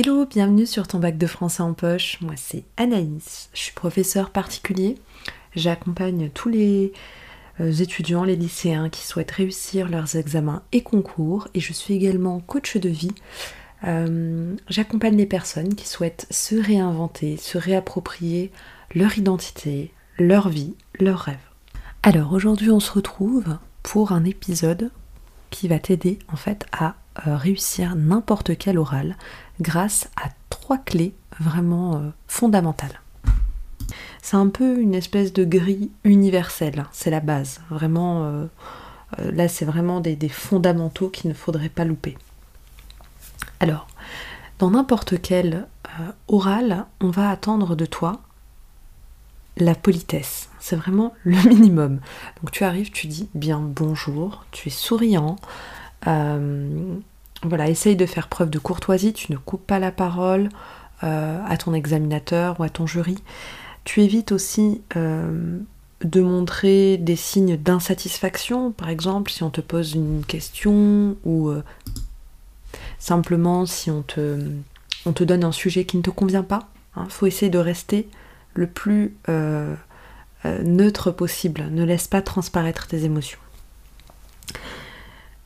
Hello, bienvenue sur ton bac de français en poche. Moi c'est Anaïs, je suis professeur particulier. J'accompagne tous les euh, étudiants, les lycéens qui souhaitent réussir leurs examens et concours et je suis également coach de vie. Euh, j'accompagne les personnes qui souhaitent se réinventer, se réapproprier leur identité, leur vie, leurs rêves. Alors aujourd'hui on se retrouve pour un épisode qui va t'aider en fait à réussir n'importe quel oral grâce à trois clés vraiment euh, fondamentales. C'est un peu une espèce de grille universelle, c'est la base. Vraiment, euh, là c'est vraiment des, fondamentaux qu'il ne faudrait pas louper. Alors, dans n'importe quel oral, on va attendre de toi la politesse. C'est vraiment le minimum. Donc tu arrives, tu dis bien bonjour, tu es souriant, euh, voilà, essaye de faire preuve de courtoisie, tu ne coupes pas la parole euh, à ton examinateur ou à ton jury. Tu évites aussi euh, de montrer des signes d'insatisfaction, par exemple si on te pose une question ou simplement si on te, on te, donne un sujet qui ne te convient pas. Il hein. faut essayer de rester le plus neutre possible. Ne laisse pas transparaître tes émotions.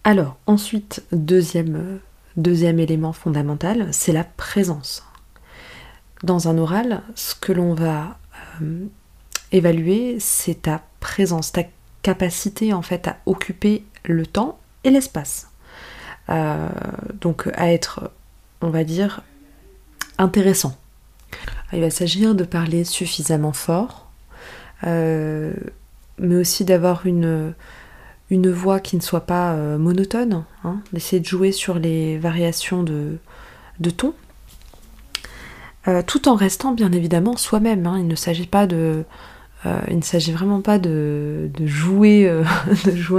Alors, ensuite, deuxième, deuxième élément fondamental, c'est la présence. Dans un oral, ce que l'on va euh, évaluer, c'est ta présence, ta capacité en fait à occuper le temps et l'espace. Euh, donc à être, on va dire, intéressant. Il va s'agir de parler suffisamment fort, euh, mais aussi d'avoir une, une voix qui ne soit pas euh, monotone, hein, d'essayer de jouer sur les variations de, de ton, euh, tout en restant bien évidemment soi-même. Hein. Il ne s'agit pas de, euh, vraiment pas de, jouer, de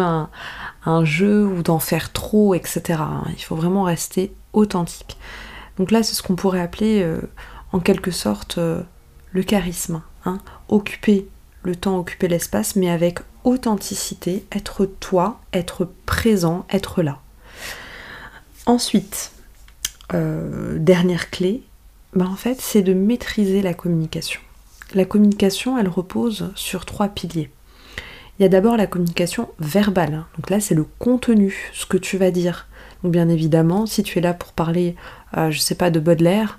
un, jeu ou d'en faire trop, etc. Hein. Il faut vraiment rester authentique. Donc là, c'est ce qu'on pourrait appeler en quelque sorte le charisme. Occuper le temps, occuper l'espace, mais avec authenticité, être toi, être présent, être là. Ensuite, euh, dernière clé, bah en fait, c'est de maîtriser la communication. La communication, elle repose sur trois piliers. Il y a d'abord la communication verbale. Donc là, c'est le contenu, ce que tu vas dire. Donc bien évidemment, si tu es là pour parler, euh, je sais pas, de Baudelaire,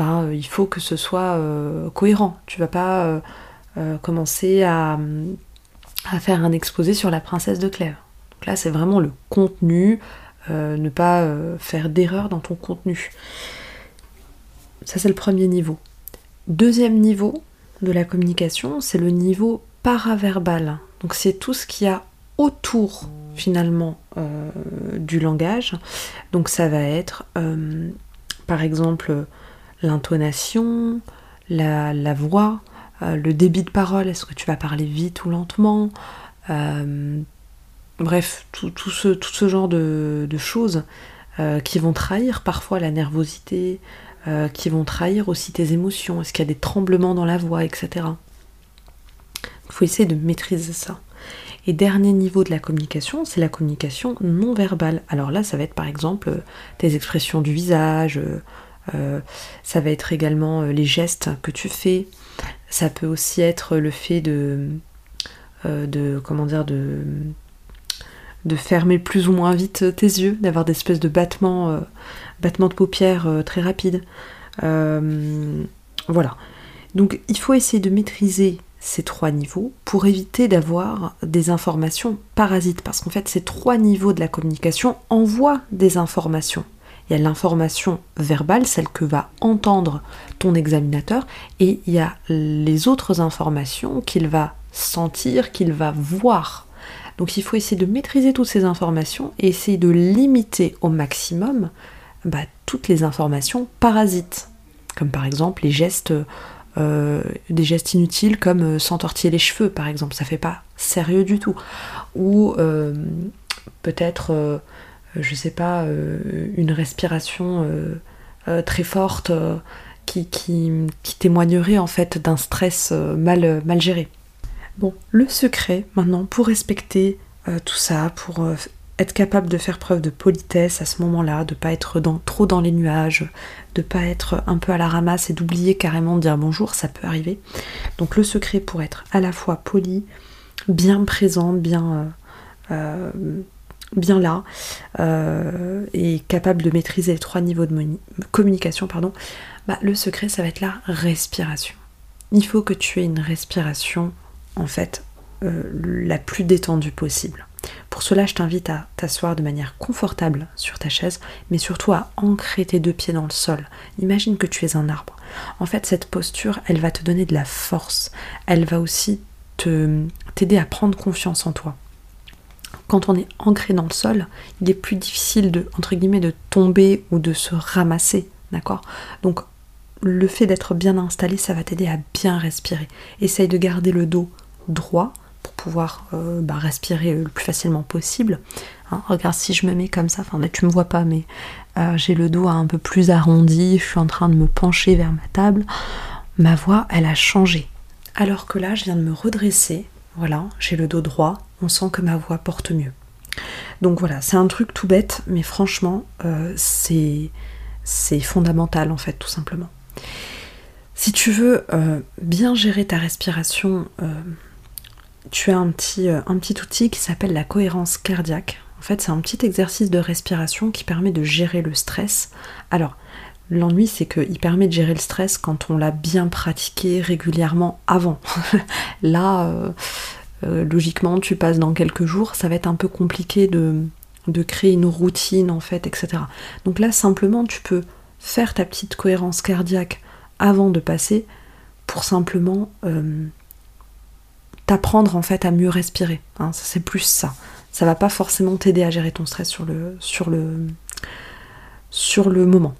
euh, il faut que ce soit cohérent. Tu vas pas commencer à, faire un exposé sur la princesse de Clèves. Donc là, c'est vraiment le contenu, euh, ne pas euh, faire d'erreur dans ton contenu. Ça, c'est le premier niveau. Deuxième niveau de la communication, c'est le niveau paraverbal. Donc c'est tout ce qu'il y a autour finalement euh, du langage. Donc ça va être par exemple l'intonation, la, voix, euh, le débit de parole, est-ce que tu vas parler vite ou lentement euh, Bref, tout, ce, genre de, choses euh, qui vont trahir parfois la nervosité, qui vont trahir aussi tes émotions, est-ce qu'il y a des tremblements dans la voix, etc. Il faut essayer de maîtriser ça. Et dernier niveau de la communication, c'est la communication non verbale. Alors là, ça va être par exemple tes expressions du visage, ça va être également les gestes que tu fais, ça peut aussi être le fait de, euh, de, de fermer plus ou moins vite tes yeux, d'avoir des espèces de battements, euh, battements de paupières euh, très rapides. voilà. Donc il faut essayer de maîtriser ces trois niveaux pour éviter d'avoir des informations parasites. Parce qu'en fait, ces trois niveaux de la communication envoient des informations il y a l'information verbale, celle que va entendre ton examinateur, et il y a les autres informations qu'il va sentir, qu'il va voir. Donc il faut essayer de maîtriser toutes ces informations et essayer de limiter au maximum bah, toutes les informations parasites, comme par exemple les gestes, euh, des gestes inutiles comme euh, s'entortiller les cheveux par exemple, ça fait pas sérieux du tout, ou euh, peut-être je sais pas, euh, une respiration euh, euh, très forte qui, témoignerait en fait d'un stress mal, géré. Bon, le secret maintenant pour respecter tout ça, pour être capable de faire preuve de politesse à ce moment-là, de pas être trop dans les nuages, de pas être un peu à la ramasse et d'oublier carrément de dire bonjour, ça peut arriver. Donc le secret pour être à la fois poli, bien présent, bien, euh, euh, bien là, euh, et capable de maîtriser les trois niveaux de communication, pardon, bah, le secret ça va être la respiration. Il faut que tu aies une respiration en fait la plus détendue possible. Pour cela, je t'invite à t'asseoir de manière confortable sur ta chaise, mais surtout à ancrer tes deux pieds dans le sol. Imagine que tu es un arbre. En fait, cette posture, elle va te donner de la force. Elle va aussi t'aider à prendre confiance en toi. Quand on est ancré dans le sol, il est plus difficile de, tomber ou de se ramasser, d'accord? Donc, le fait d'être bien installé, ça va t'aider à bien respirer. Essaye de garder le dos droit, pour pouvoir euh, bah, respirer le plus facilement possible. Hein, regarde si je me mets comme ça, enfin là tu me vois pas, mais euh, j'ai le dos un peu plus arrondi, je suis en train de me pencher vers ma table. Ma voix, elle a changé. Alors que là, je viens de me redresser, voilà, j'ai le dos droit, on sent que ma voix porte mieux. Donc voilà, c'est un truc tout bête, mais franchement, euh, c'est fondamental en fait, tout simplement. Si tu veux bien gérer ta respiration tu as un petit, euh, un petit outil qui s'appelle la cohérence cardiaque. En fait, c'est un petit exercice de respiration qui permet de gérer le stress. Alors, l'ennui, c'est qu'il permet de gérer le stress quand on l'a bien pratiqué régulièrement avant. Là, euh, euh, logiquement, tu passes dans quelques jours, ça va être un peu compliqué de, de, créer une routine, en fait, etc. Donc là, simplement, tu peux faire ta petite cohérence cardiaque avant de passer pour simplement t'apprendre en fait à mieux respirer. Hein, c'est plus ça. Ça va pas forcément t'aider à gérer ton stress sur le, sur le, sur le moment.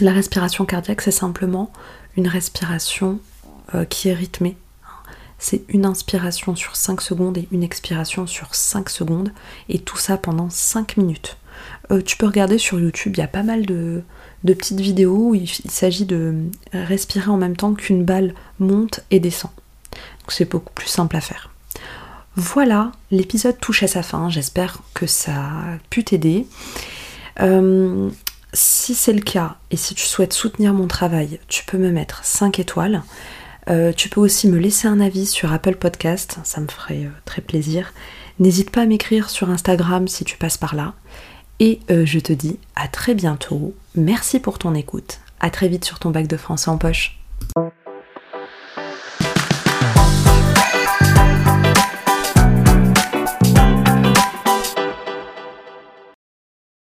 La respiration cardiaque, c'est simplement une respiration euh, qui est rythmée. C'est une inspiration sur 5 secondes et une expiration sur 5 secondes, et tout ça pendant 5 minutes. Euh, tu peux regarder sur YouTube, il y a pas mal de, petites vidéos où il s'agit de respirer en même temps qu'une balle monte et descend c'est beaucoup plus simple à faire. Voilà, l'épisode touche à sa fin, j'espère que ça a pu t'aider. Euh, si c'est le cas et si tu souhaites soutenir mon travail, tu peux me mettre 5 étoiles. Euh, tu peux aussi me laisser un avis sur Apple Podcast, ça me ferait euh, très plaisir. N'hésite pas à m'écrire sur Instagram si tu passes par là. Et je te dis à très bientôt. Merci pour ton écoute. À très vite sur ton bac de français en poche.